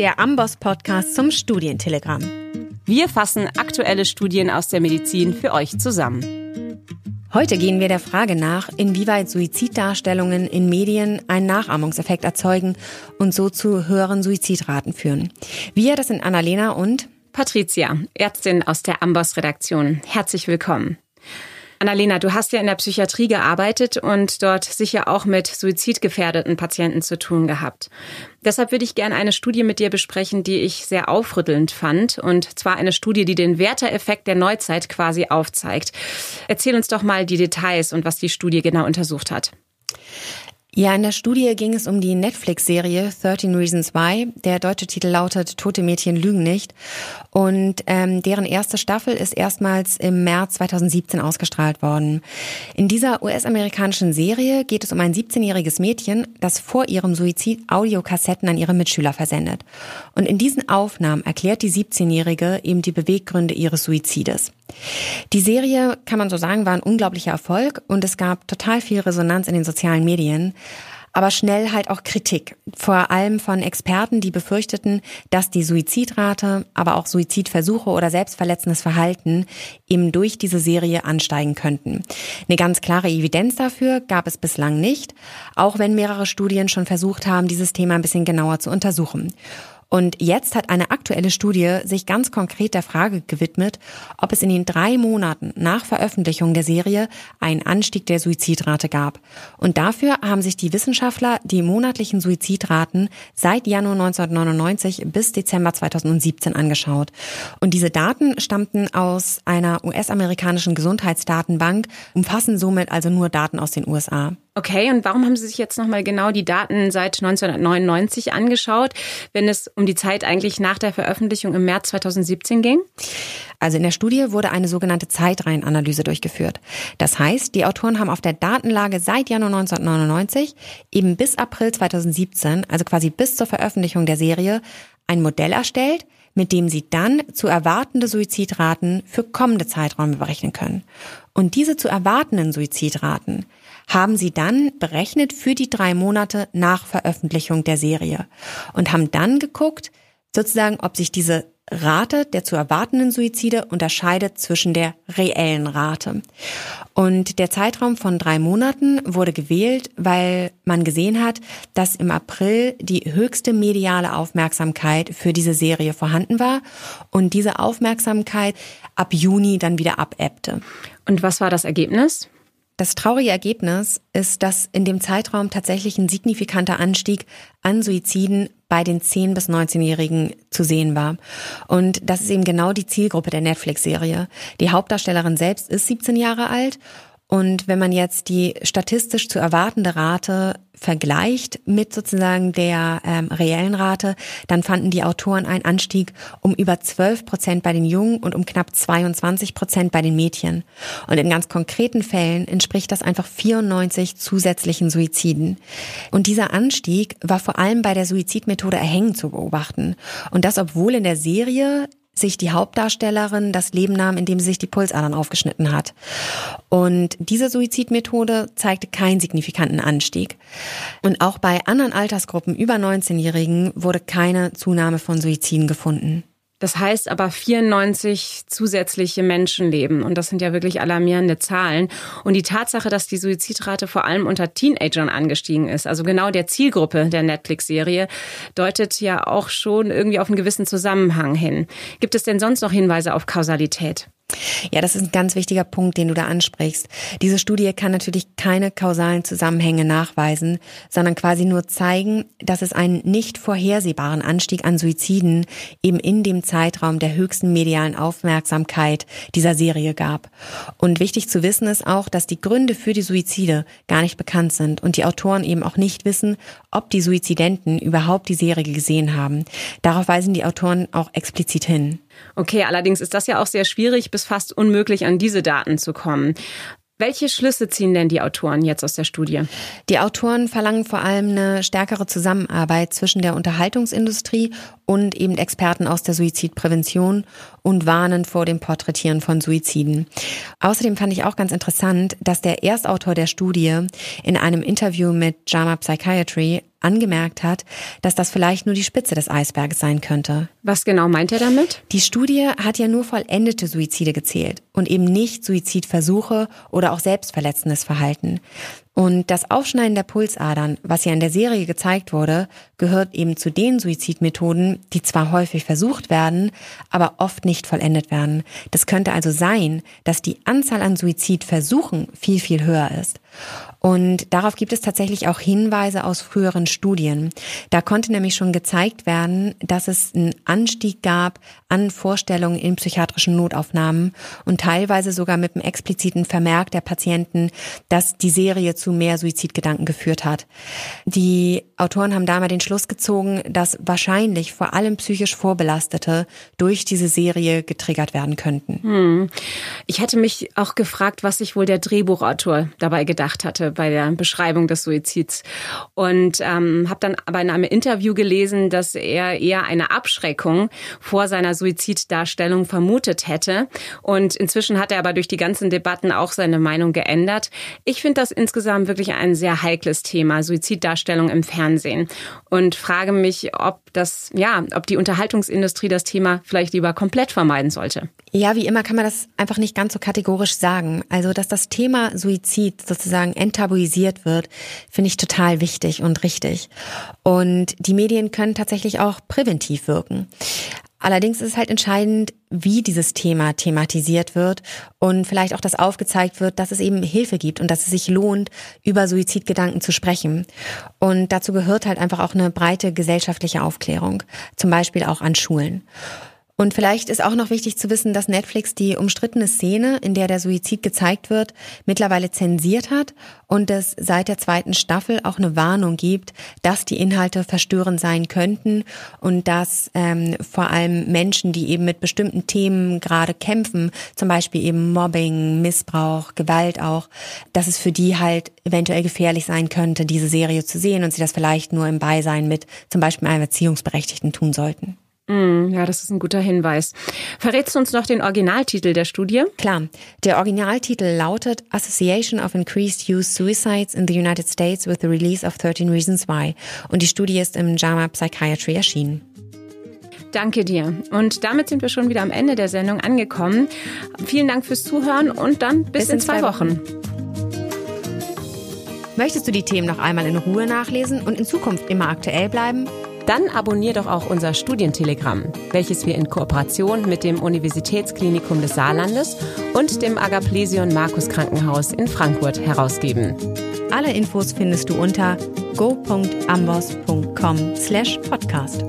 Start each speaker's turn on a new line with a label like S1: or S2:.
S1: der Amboss Podcast zum Studientelegramm.
S2: Wir fassen aktuelle Studien aus der Medizin für euch zusammen.
S1: Heute gehen wir der Frage nach, inwieweit Suiziddarstellungen in Medien einen Nachahmungseffekt erzeugen und so zu höheren Suizidraten führen. Wir, das sind Annalena und
S2: Patricia, Ärztin aus der Amboss-Redaktion. Herzlich willkommen. Annalena, du hast ja in der Psychiatrie gearbeitet und dort sicher auch mit suizidgefährdeten Patienten zu tun gehabt. Deshalb würde ich gerne eine Studie mit dir besprechen, die ich sehr aufrüttelnd fand. Und zwar eine Studie, die den Werter-Effekt der Neuzeit quasi aufzeigt. Erzähl uns doch mal die Details und was die Studie genau untersucht hat.
S1: Ja, in der Studie ging es um die Netflix-Serie 13 Reasons Why. Der deutsche Titel lautet Tote Mädchen lügen nicht. Und ähm, deren erste Staffel ist erstmals im März 2017 ausgestrahlt worden. In dieser US-amerikanischen Serie geht es um ein 17-jähriges Mädchen, das vor ihrem Suizid Audiokassetten an ihre Mitschüler versendet. Und in diesen Aufnahmen erklärt die 17-Jährige eben die Beweggründe ihres Suizides. Die Serie, kann man so sagen, war ein unglaublicher Erfolg und es gab total viel Resonanz in den sozialen Medien aber schnell halt auch Kritik, vor allem von Experten, die befürchteten, dass die Suizidrate, aber auch Suizidversuche oder selbstverletzendes Verhalten eben durch diese Serie ansteigen könnten. Eine ganz klare Evidenz dafür gab es bislang nicht, auch wenn mehrere Studien schon versucht haben, dieses Thema ein bisschen genauer zu untersuchen. Und jetzt hat eine aktuelle Studie sich ganz konkret der Frage gewidmet, ob es in den drei Monaten nach Veröffentlichung der Serie einen Anstieg der Suizidrate gab. Und dafür haben sich die Wissenschaftler die monatlichen Suizidraten seit Januar 1999 bis Dezember 2017 angeschaut. Und diese Daten stammten aus einer US-amerikanischen Gesundheitsdatenbank, umfassen somit also nur Daten aus den USA.
S2: Okay, und warum haben Sie sich jetzt nochmal genau die Daten seit 1999 angeschaut, wenn es um die Zeit eigentlich nach der Veröffentlichung im März 2017 ging?
S1: Also in der Studie wurde eine sogenannte Zeitreihenanalyse durchgeführt. Das heißt, die Autoren haben auf der Datenlage seit Januar 1999 eben bis April 2017, also quasi bis zur Veröffentlichung der Serie, ein Modell erstellt, mit dem sie dann zu erwartende Suizidraten für kommende Zeiträume berechnen können. Und diese zu erwartenden Suizidraten haben sie dann berechnet für die drei Monate nach Veröffentlichung der Serie und haben dann geguckt, sozusagen, ob sich diese Rate der zu erwartenden Suizide unterscheidet zwischen der reellen Rate. Und der Zeitraum von drei Monaten wurde gewählt, weil man gesehen hat, dass im April die höchste mediale Aufmerksamkeit für diese Serie vorhanden war und diese Aufmerksamkeit ab Juni dann wieder abebbte.
S2: Und was war das Ergebnis?
S1: Das traurige Ergebnis ist, dass in dem Zeitraum tatsächlich ein signifikanter Anstieg an Suiziden bei den 10- bis 19-Jährigen zu sehen war. Und das ist eben genau die Zielgruppe der Netflix-Serie. Die Hauptdarstellerin selbst ist 17 Jahre alt und wenn man jetzt die statistisch zu erwartende Rate vergleicht mit sozusagen der ähm, reellen Rate, dann fanden die Autoren einen Anstieg um über 12 Prozent bei den Jungen und um knapp 22 Prozent bei den Mädchen. Und in ganz konkreten Fällen entspricht das einfach 94 zusätzlichen Suiziden. Und dieser Anstieg war vor allem bei der Suizidmethode Erhängen zu beobachten. Und das, obwohl in der Serie sich die Hauptdarstellerin das Leben nahm, indem sie sich die Pulsadern aufgeschnitten hat. Und diese Suizidmethode zeigte keinen signifikanten Anstieg. Und auch bei anderen Altersgruppen über 19-Jährigen wurde keine Zunahme von Suiziden gefunden.
S2: Das heißt aber 94 zusätzliche Menschenleben. Und das sind ja wirklich alarmierende Zahlen. Und die Tatsache, dass die Suizidrate vor allem unter Teenagern angestiegen ist, also genau der Zielgruppe der Netflix-Serie, deutet ja auch schon irgendwie auf einen gewissen Zusammenhang hin. Gibt es denn sonst noch Hinweise auf Kausalität?
S1: Ja, das ist ein ganz wichtiger Punkt, den du da ansprichst. Diese Studie kann natürlich keine kausalen Zusammenhänge nachweisen, sondern quasi nur zeigen, dass es einen nicht vorhersehbaren Anstieg an Suiziden eben in dem Zeitraum der höchsten medialen Aufmerksamkeit dieser Serie gab. Und wichtig zu wissen ist auch, dass die Gründe für die Suizide gar nicht bekannt sind und die Autoren eben auch nicht wissen, ob die Suizidenten überhaupt die Serie gesehen haben. Darauf weisen die Autoren auch explizit hin.
S2: Okay, allerdings ist das ja auch sehr schwierig bis fast unmöglich an diese Daten zu kommen. Welche Schlüsse ziehen denn die Autoren jetzt aus der Studie?
S1: Die Autoren verlangen vor allem eine stärkere Zusammenarbeit zwischen der Unterhaltungsindustrie und eben Experten aus der Suizidprävention und warnen vor dem Porträtieren von Suiziden. Außerdem fand ich auch ganz interessant, dass der Erstautor der Studie in einem Interview mit JAMA Psychiatry angemerkt hat, dass das vielleicht nur die Spitze des Eisberges sein könnte.
S2: Was genau meint er damit?
S1: Die Studie hat ja nur vollendete Suizide gezählt und eben nicht Suizidversuche oder auch selbstverletzendes Verhalten. Und das Aufschneiden der Pulsadern, was ja in der Serie gezeigt wurde, gehört eben zu den Suizidmethoden, die zwar häufig versucht werden, aber oft nicht vollendet werden. Das könnte also sein, dass die Anzahl an Suizidversuchen viel, viel höher ist. Und darauf gibt es tatsächlich auch Hinweise aus früheren Studien. Da konnte nämlich schon gezeigt werden, dass es einen Anstieg gab an Vorstellungen in psychiatrischen Notaufnahmen und teilweise sogar mit einem expliziten Vermerk der Patienten, dass die Serie zu mehr Suizidgedanken geführt hat. Die Autoren haben da mal den Schluss gezogen, dass wahrscheinlich vor allem psychisch Vorbelastete durch diese Serie getriggert werden könnten.
S2: Hm. Ich hätte mich auch gefragt, was sich wohl der Drehbuchautor dabei gedacht hatte bei der Beschreibung des Suizids. Und ähm, habe dann aber in einem Interview gelesen, dass er eher eine Abschreckung vor seiner Suiziddarstellung vermutet hätte. Und inzwischen hat er aber durch die ganzen Debatten auch seine Meinung geändert. Ich finde das insgesamt wirklich ein sehr heikles Thema, Suiziddarstellung im Fernsehen. Und frage mich, ob das, ja, ob die Unterhaltungsindustrie das Thema vielleicht lieber komplett vermeiden sollte.
S1: Ja, wie immer kann man das einfach nicht ganz so kategorisch sagen. Also, dass das Thema Suizid sozusagen enttabuisiert wird, finde ich total wichtig und richtig. Und die Medien können tatsächlich auch präventiv wirken. Allerdings ist es halt entscheidend, wie dieses Thema thematisiert wird und vielleicht auch, dass aufgezeigt wird, dass es eben Hilfe gibt und dass es sich lohnt, über Suizidgedanken zu sprechen. Und dazu gehört halt einfach auch eine breite gesellschaftliche Aufklärung, zum Beispiel auch an Schulen. Und vielleicht ist auch noch wichtig zu wissen, dass Netflix die umstrittene Szene, in der der Suizid gezeigt wird, mittlerweile zensiert hat und es seit der zweiten Staffel auch eine Warnung gibt, dass die Inhalte verstörend sein könnten und dass ähm, vor allem Menschen, die eben mit bestimmten Themen gerade kämpfen, zum Beispiel eben Mobbing, Missbrauch, Gewalt auch, dass es für die halt eventuell gefährlich sein könnte, diese Serie zu sehen und sie das vielleicht nur im Beisein mit zum Beispiel einem Erziehungsberechtigten tun sollten.
S2: Mm, ja, das ist ein guter Hinweis. Verrätst du uns noch den Originaltitel der Studie?
S1: Klar. Der Originaltitel lautet Association of Increased Youth Suicides in the United States with the Release of 13 Reasons Why. Und die Studie ist im JAMA Psychiatry erschienen.
S2: Danke dir. Und damit sind wir schon wieder am Ende der Sendung angekommen. Vielen Dank fürs Zuhören und dann bis, bis in, in, zwei, Wochen. Wochen.
S1: Möchtest du die Themen noch einmal in Ruhe nachlesen und in Zukunft immer aktuell bleiben?
S2: Dann abonnier doch auch unser Studientelegramm, welches wir in Kooperation mit dem Universitätsklinikum des Saarlandes und dem Agaplesion Markus Krankenhaus in Frankfurt herausgeben.
S1: Alle Infos findest du unter go.ambos.com/podcast.